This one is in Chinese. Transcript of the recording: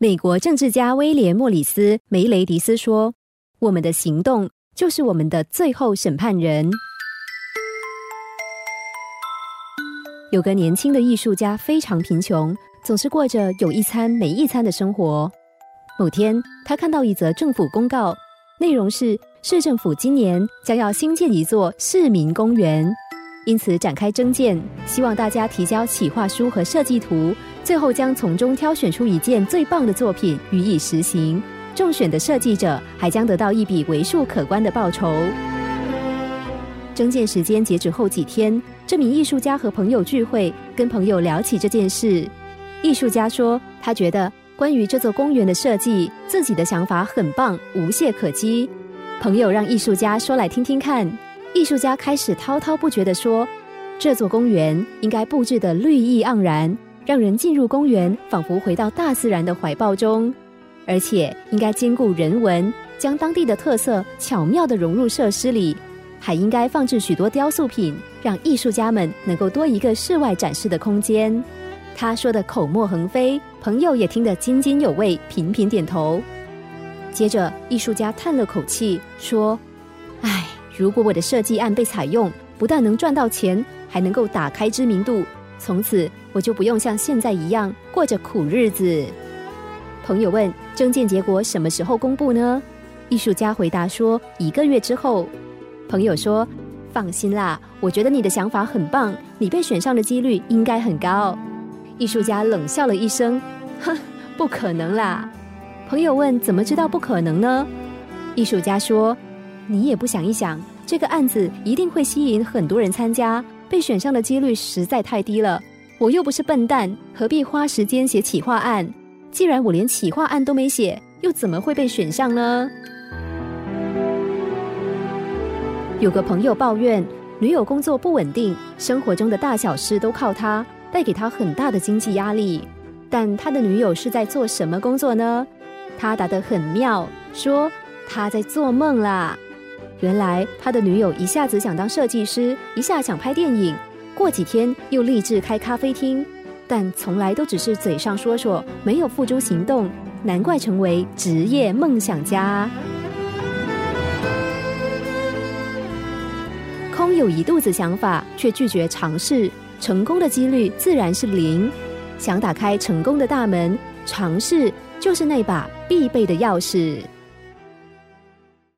美国政治家威廉·莫里斯·梅雷迪斯说：“我们的行动就是我们的最后审判人。”有个年轻的艺术家非常贫穷，总是过着有一餐没一餐的生活。某天，他看到一则政府公告，内容是市政府今年将要新建一座市民公园，因此展开征件，希望大家提交企划书和设计图。最后将从中挑选出一件最棒的作品予以实行，中选的设计者还将得到一笔为数可观的报酬。征件时间截止后几天，这名艺术家和朋友聚会，跟朋友聊起这件事。艺术家说，他觉得关于这座公园的设计，自己的想法很棒，无懈可击。朋友让艺术家说来听听看。艺术家开始滔滔不绝地说，这座公园应该布置的绿意盎然。让人进入公园，仿佛回到大自然的怀抱中，而且应该兼顾人文，将当地的特色巧妙地融入设施里，还应该放置许多雕塑品，让艺术家们能够多一个室外展示的空间。他说的口沫横飞，朋友也听得津津有味，频频点头。接着，艺术家叹了口气说：“，如果我的设计案被采用，不但能赚到钱，还能够打开知名度。”从此我就不用像现在一样过着苦日子。朋友问：“征件结果什么时候公布呢？”艺术家回答说：“一个月之后。”朋友说：“放心啦，我觉得你的想法很棒，你被选上的几率应该很高。”艺术家冷笑了一声：“哼，不可能啦！”朋友问：“怎么知道不可能呢？”艺术家说：“你也不想一想，这个案子一定会吸引很多人参加。”被选上的几率实在太低了，我又不是笨蛋，何必花时间写企划案？既然我连企划案都没写，又怎么会被选上呢？有个朋友抱怨，女友工作不稳定，生活中的大小事都靠他，带给他很大的经济压力。但他的女友是在做什么工作呢？他答得很妙，说他在做梦啦。原来他的女友一下子想当设计师，一下想拍电影，过几天又立志开咖啡厅，但从来都只是嘴上说说，没有付诸行动，难怪成为职业梦想家。空有一肚子想法，却拒绝尝试，成功的几率自然是零。想打开成功的大门，尝试就是那把必备的钥匙。